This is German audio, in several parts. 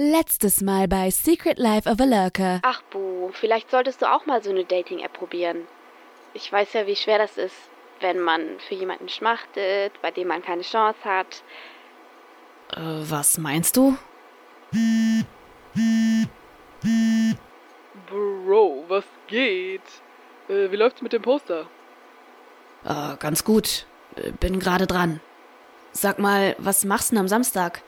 Letztes Mal bei Secret Life of a Lurker. Ach, Bu, vielleicht solltest du auch mal so eine Dating-App probieren. Ich weiß ja, wie schwer das ist, wenn man für jemanden schmachtet, bei dem man keine Chance hat. Äh, was meinst du? Bro, was geht? Äh, wie läuft's mit dem Poster? Äh, ganz gut. Äh, bin gerade dran. Sag mal, was machst du denn am Samstag?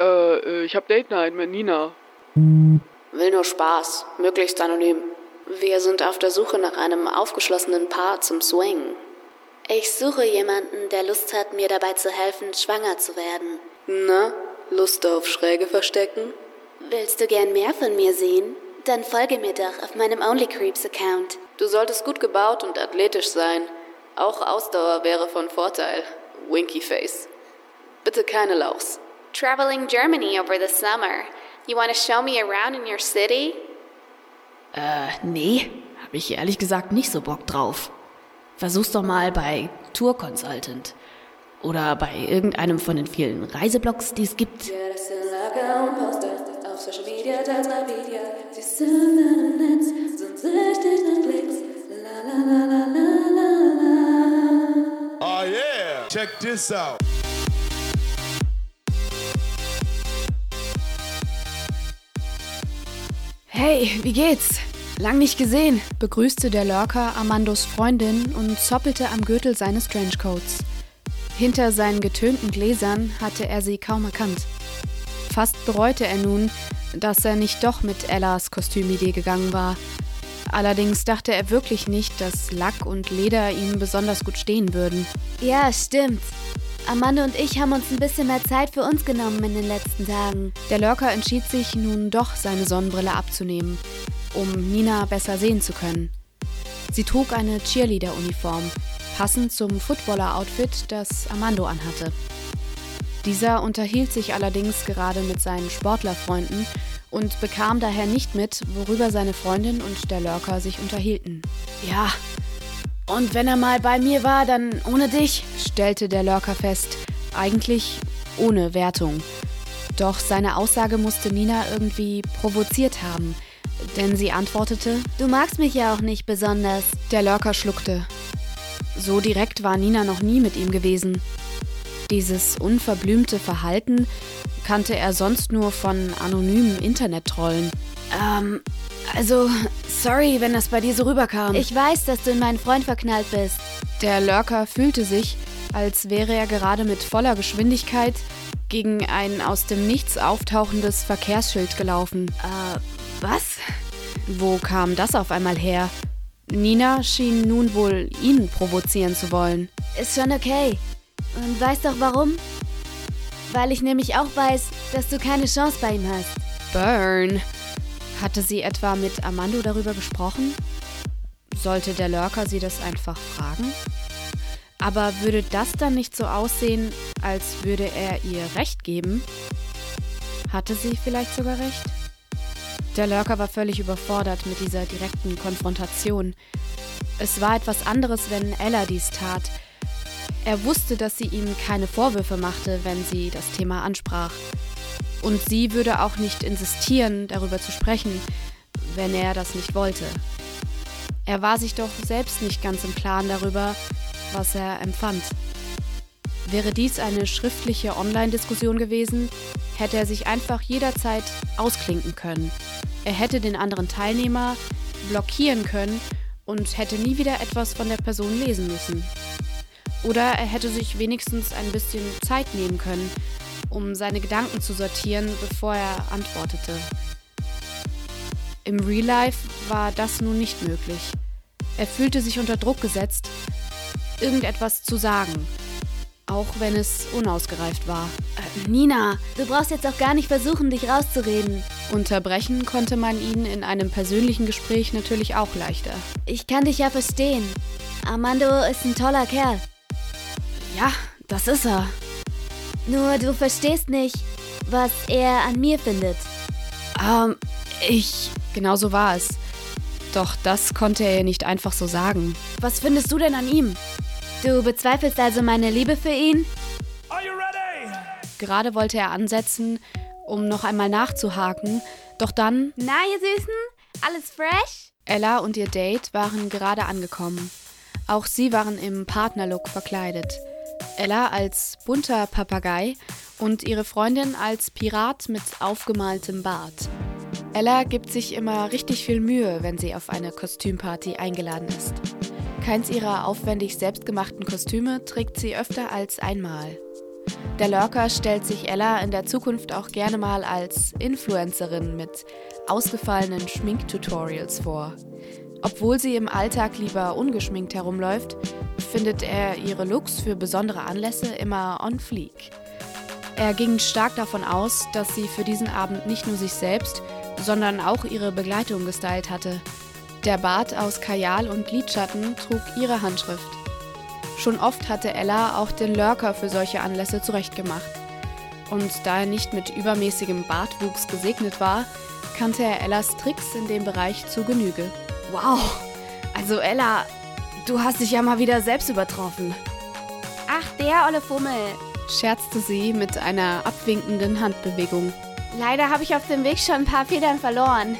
Äh, äh, ich hab Date Night mit Nina. Will nur Spaß, möglichst anonym. Wir sind auf der Suche nach einem aufgeschlossenen Paar zum Swing. Ich suche jemanden, der Lust hat, mir dabei zu helfen, schwanger zu werden. Na, Lust auf Schräge verstecken? Willst du gern mehr von mir sehen? Dann folge mir doch auf meinem OnlyCreeps-Account. Du solltest gut gebaut und athletisch sein. Auch Ausdauer wäre von Vorteil. Winky Face. Bitte keine Lauchs. Traveling Germany over the summer. You want to show me around in your city? Äh, nee, hab ich ehrlich gesagt nicht so Bock drauf. Versuch's doch mal bei Tour Consultant. Oder bei irgendeinem von den vielen Reiseblogs, die es gibt. Auf Social Media, teils mal Video. Sie sind im Netz, sind süchtig nach Klicks. La la la la la la la. Oh yeah, check this out. Hey, wie geht's? Lang nicht gesehen, begrüßte der Lurker Amandos Freundin und zoppelte am Gürtel seines Trenchcoats. Hinter seinen getönten Gläsern hatte er sie kaum erkannt. Fast bereute er nun, dass er nicht doch mit Ellas Kostümidee gegangen war. Allerdings dachte er wirklich nicht, dass Lack und Leder ihm besonders gut stehen würden. Ja, stimmt. Amanda und ich haben uns ein bisschen mehr Zeit für uns genommen in den letzten Tagen. Der Lurker entschied sich nun doch, seine Sonnenbrille abzunehmen, um Nina besser sehen zu können. Sie trug eine Cheerleader-Uniform, passend zum Footballer-Outfit, das Amando anhatte. Dieser unterhielt sich allerdings gerade mit seinen Sportlerfreunden und bekam daher nicht mit, worüber seine Freundin und der Lurker sich unterhielten. Ja, und wenn er mal bei mir war, dann ohne dich, stellte der Lurker fest, eigentlich ohne Wertung. Doch seine Aussage musste Nina irgendwie provoziert haben, denn sie antwortete, Du magst mich ja auch nicht besonders. der Lurker schluckte. So direkt war Nina noch nie mit ihm gewesen. Dieses unverblümte Verhalten kannte er sonst nur von anonymen Internet-Trollen. Ähm, also, sorry, wenn das bei dir so rüberkam. Ich weiß, dass du in meinen Freund verknallt bist. Der Lurker fühlte sich, als wäre er gerade mit voller Geschwindigkeit gegen ein aus dem Nichts auftauchendes Verkehrsschild gelaufen. Äh, was? Wo kam das auf einmal her? Nina schien nun wohl ihn provozieren zu wollen. Ist schon okay. Und weißt doch warum? Weil ich nämlich auch weiß, dass du keine Chance bei ihm hast. Burn. Hatte sie etwa mit Amando darüber gesprochen? Sollte der Lurker sie das einfach fragen? Aber würde das dann nicht so aussehen, als würde er ihr Recht geben? Hatte sie vielleicht sogar recht? Der Lurker war völlig überfordert mit dieser direkten Konfrontation. Es war etwas anderes, wenn Ella dies tat. Er wusste, dass sie ihm keine Vorwürfe machte, wenn sie das Thema ansprach. Und sie würde auch nicht insistieren, darüber zu sprechen, wenn er das nicht wollte. Er war sich doch selbst nicht ganz im Klaren darüber, was er empfand. Wäre dies eine schriftliche Online-Diskussion gewesen, hätte er sich einfach jederzeit ausklinken können. Er hätte den anderen Teilnehmer blockieren können und hätte nie wieder etwas von der Person lesen müssen. Oder er hätte sich wenigstens ein bisschen Zeit nehmen können, um seine Gedanken zu sortieren, bevor er antwortete. Im Real Life war das nun nicht möglich. Er fühlte sich unter Druck gesetzt, irgendetwas zu sagen, auch wenn es unausgereift war. Äh, Nina, du brauchst jetzt auch gar nicht versuchen, dich rauszureden. Unterbrechen konnte man ihn in einem persönlichen Gespräch natürlich auch leichter. Ich kann dich ja verstehen. Armando ist ein toller Kerl. Ja, das ist er. Nur du verstehst nicht, was er an mir findet. Ähm, ich. Genau so war es. Doch das konnte er ihr nicht einfach so sagen. Was findest du denn an ihm? Du bezweifelst also meine Liebe für ihn? Are you ready? Gerade wollte er ansetzen, um noch einmal nachzuhaken, doch dann. Na, ihr Süßen? Alles fresh? Ella und ihr Date waren gerade angekommen. Auch sie waren im Partnerlook verkleidet. Ella als bunter Papagei und ihre Freundin als Pirat mit aufgemaltem Bart. Ella gibt sich immer richtig viel Mühe, wenn sie auf eine Kostümparty eingeladen ist. Keins ihrer aufwendig selbstgemachten Kostüme trägt sie öfter als einmal. Der Lurker stellt sich Ella in der Zukunft auch gerne mal als Influencerin mit ausgefallenen Schminktutorials vor. Obwohl sie im Alltag lieber ungeschminkt herumläuft, findet er ihre Looks für besondere Anlässe immer on fleek. Er ging stark davon aus, dass sie für diesen Abend nicht nur sich selbst, sondern auch ihre Begleitung gestylt hatte. Der Bart aus Kajal und Lidschatten trug ihre Handschrift. Schon oft hatte Ella auch den Lurker für solche Anlässe zurechtgemacht. Und da er nicht mit übermäßigem Bartwuchs gesegnet war, kannte er Ellas Tricks in dem Bereich zu Genüge. Wow, also Ella, du hast dich ja mal wieder selbst übertroffen. Ach, der olle Fummel, scherzte sie mit einer abwinkenden Handbewegung. Leider habe ich auf dem Weg schon ein paar Federn verloren.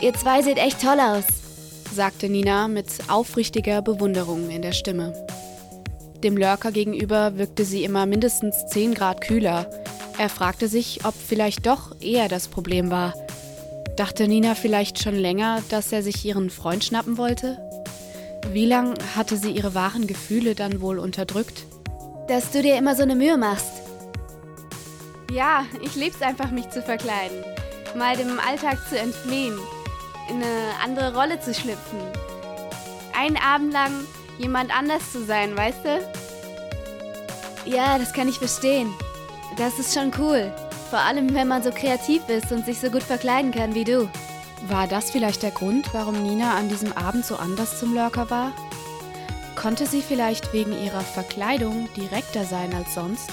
Ihr zwei seht echt toll aus, sagte Nina mit aufrichtiger Bewunderung in der Stimme. Dem Lurker gegenüber wirkte sie immer mindestens 10 Grad kühler. Er fragte sich, ob vielleicht doch er das Problem war. Dachte Nina vielleicht schon länger, dass er sich ihren Freund schnappen wollte? Wie lang hatte sie ihre wahren Gefühle dann wohl unterdrückt? Dass du dir immer so eine Mühe machst. Ja, ich lieb's einfach, mich zu verkleiden. Mal dem Alltag zu entfliehen. In eine andere Rolle zu schlüpfen. Einen Abend lang jemand anders zu sein, weißt du? Ja, das kann ich verstehen. Das ist schon cool. Vor allem, wenn man so kreativ ist und sich so gut verkleiden kann wie du. War das vielleicht der Grund, warum Nina an diesem Abend so anders zum Lurker war? Konnte sie vielleicht wegen ihrer Verkleidung direkter sein als sonst?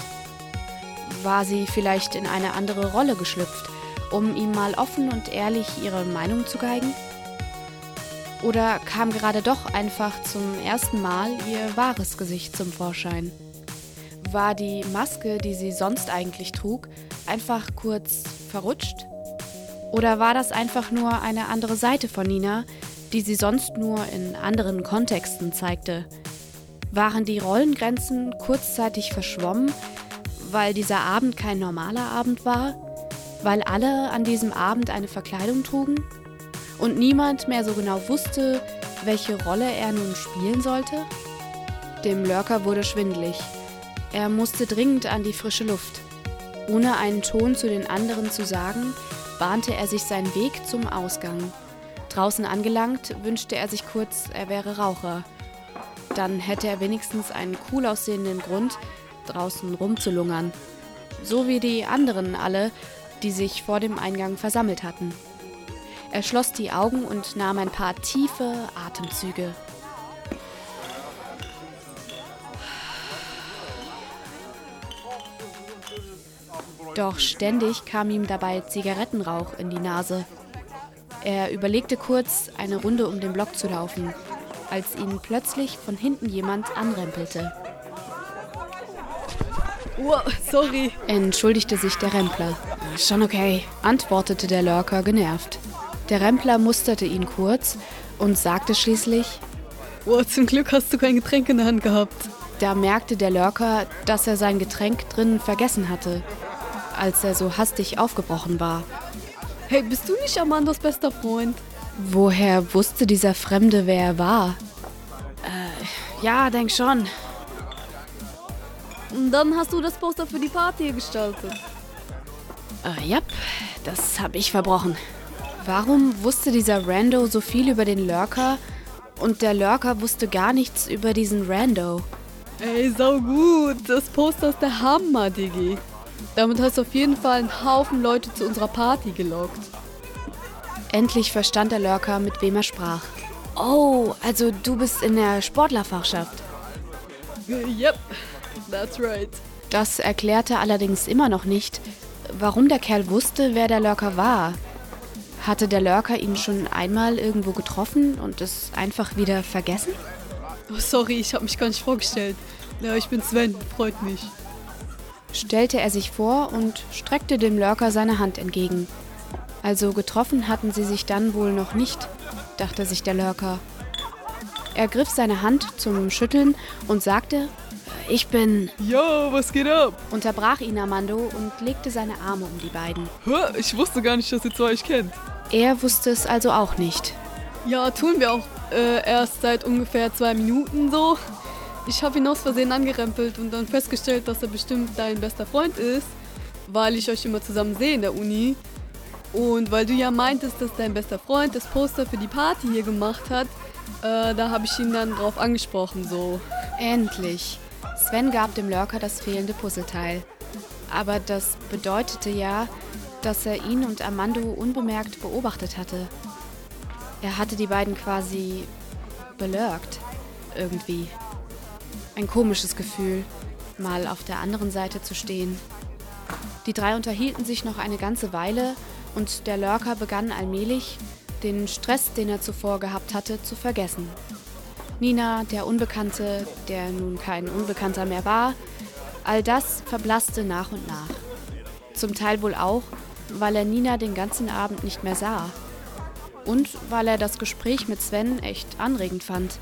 War sie vielleicht in eine andere Rolle geschlüpft, um ihm mal offen und ehrlich ihre Meinung zu geigen? Oder kam gerade doch einfach zum ersten Mal ihr wahres Gesicht zum Vorschein? War die Maske, die sie sonst eigentlich trug, einfach kurz verrutscht? Oder war das einfach nur eine andere Seite von Nina, die sie sonst nur in anderen Kontexten zeigte? Waren die Rollengrenzen kurzzeitig verschwommen, weil dieser Abend kein normaler Abend war? Weil alle an diesem Abend eine Verkleidung trugen? und niemand mehr so genau wusste, welche Rolle er nun spielen sollte? Dem Lurker wurde schwindlig. Er musste dringend an die frische Luft. Ohne einen Ton zu den anderen zu sagen, bahnte er sich seinen Weg zum Ausgang. Draußen angelangt, wünschte er sich kurz, er wäre Raucher. Dann hätte er wenigstens einen cool aussehenden Grund, draußen rumzulungern. So wie die anderen alle, die sich vor dem Eingang versammelt hatten. Er schloss die Augen und nahm ein paar tiefe Atemzüge. Doch ständig kam ihm dabei Zigarettenrauch in die Nase. Er überlegte kurz, eine Runde um den Block zu laufen, als ihn plötzlich von hinten jemand anrempelte. Oh, sorry, entschuldigte sich der Rempler. Schon okay, antwortete der Lurker genervt. Der Rempler musterte ihn kurz und sagte schließlich: Oh, zum Glück hast du kein Getränk in der Hand gehabt. Da merkte der Lurker, dass er sein Getränk drinnen vergessen hatte, als er so hastig aufgebrochen war. Hey, bist du nicht Amandas bester Freund? Woher wusste dieser Fremde, wer er war? Äh, ja, denk schon. Und dann hast du das Poster für die Party gestaltet. Äh, ja, das habe ich verbrochen. Warum wusste dieser Rando so viel über den Lurker und der Lurker wusste gar nichts über diesen Rando? Ey, sau gut. Das Poster ist der Hammer, Diggi. Damit hast du auf jeden Fall einen Haufen Leute zu unserer Party gelockt. Endlich verstand der Lurker, mit wem er sprach. Oh, also du bist in der Sportlerfachschaft. Yep, that's right. Das erklärte allerdings immer noch nicht, warum der Kerl wusste, wer der Lurker war. Hatte der Lurker ihn schon einmal irgendwo getroffen und es einfach wieder vergessen? Oh, sorry, ich habe mich gar nicht vorgestellt. Ja, ich bin Sven, freut mich. Stellte er sich vor und streckte dem Lurker seine Hand entgegen. Also getroffen hatten sie sich dann wohl noch nicht, dachte sich der Lurker. Er griff seine Hand zum Schütteln und sagte, ich bin. Ja, was geht ab? unterbrach ihn Armando und legte seine Arme um die beiden. Hä? Ich wusste gar nicht, dass ihr zwei euch kennt. Er wusste es also auch nicht. Ja, tun wir auch äh, erst seit ungefähr zwei Minuten so. Ich habe ihn aus Versehen angerempelt und dann festgestellt, dass er bestimmt dein bester Freund ist, weil ich euch immer zusammen sehe in der Uni. Und weil du ja meintest, dass dein bester Freund das Poster für die Party hier gemacht hat, äh, da habe ich ihn dann drauf angesprochen, so. Endlich. Sven gab dem Lurker das fehlende Puzzleteil. Aber das bedeutete ja, dass er ihn und Armando unbemerkt beobachtet hatte. Er hatte die beiden quasi belurkt. Irgendwie. Ein komisches Gefühl, mal auf der anderen Seite zu stehen. Die drei unterhielten sich noch eine ganze Weile und der Lurker begann allmählich, den Stress, den er zuvor gehabt hatte, zu vergessen. Nina, der Unbekannte, der nun kein Unbekannter mehr war, all das verblasste nach und nach. Zum Teil wohl auch, weil er Nina den ganzen Abend nicht mehr sah. Und weil er das Gespräch mit Sven echt anregend fand.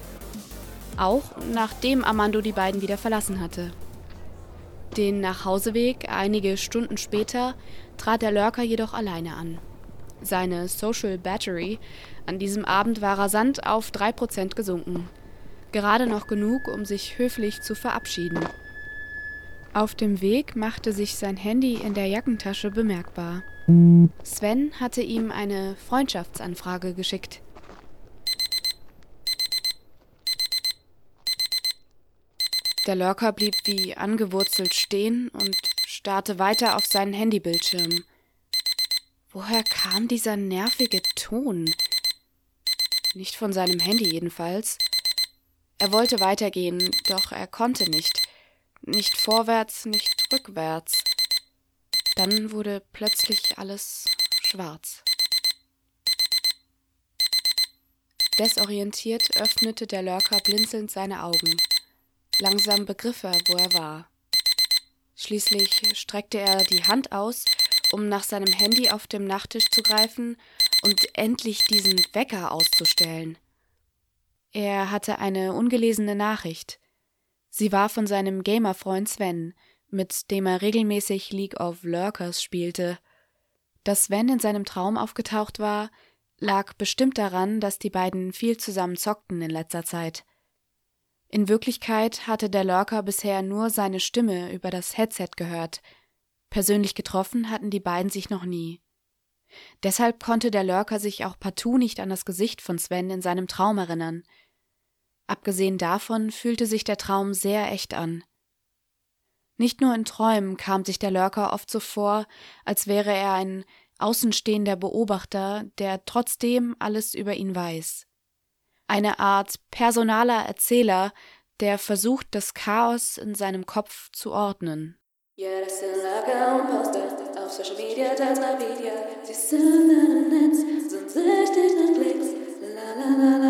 Auch nachdem Armando die beiden wieder verlassen hatte. Den Nachhauseweg einige Stunden später trat der Lurker jedoch alleine an. Seine Social Battery an diesem Abend war rasant auf 3% gesunken. Gerade noch genug, um sich höflich zu verabschieden. Auf dem Weg machte sich sein Handy in der Jackentasche bemerkbar. Sven hatte ihm eine Freundschaftsanfrage geschickt. Der Lurker blieb wie angewurzelt stehen und starrte weiter auf seinen Handybildschirm. Woher kam dieser nervige Ton? Nicht von seinem Handy jedenfalls. Er wollte weitergehen, doch er konnte nicht. Nicht vorwärts, nicht rückwärts. Dann wurde plötzlich alles schwarz. Desorientiert öffnete der Lurker blinzelnd seine Augen. Langsam begriff er, wo er war. Schließlich streckte er die Hand aus, um nach seinem Handy auf dem Nachttisch zu greifen und endlich diesen Wecker auszustellen. Er hatte eine ungelesene Nachricht. Sie war von seinem Gamerfreund Sven, mit dem er regelmäßig League of Lurkers spielte. Dass Sven in seinem Traum aufgetaucht war, lag bestimmt daran, dass die beiden viel zusammen zockten in letzter Zeit. In Wirklichkeit hatte der Lurker bisher nur seine Stimme über das Headset gehört. Persönlich getroffen hatten die beiden sich noch nie. Deshalb konnte der Lurker sich auch partout nicht an das Gesicht von Sven in seinem Traum erinnern. Abgesehen davon fühlte sich der Traum sehr echt an. Nicht nur in Träumen kam sich der Lurker oft so vor, als wäre er ein außenstehender Beobachter, der trotzdem alles über ihn weiß eine Art personaler Erzähler, der versucht, das Chaos in seinem Kopf zu ordnen. Ja, das sind Lager und Poster auf Social Media, teils nach Media. Sie sind im Netz, sind süchtig nach Klicks. La la la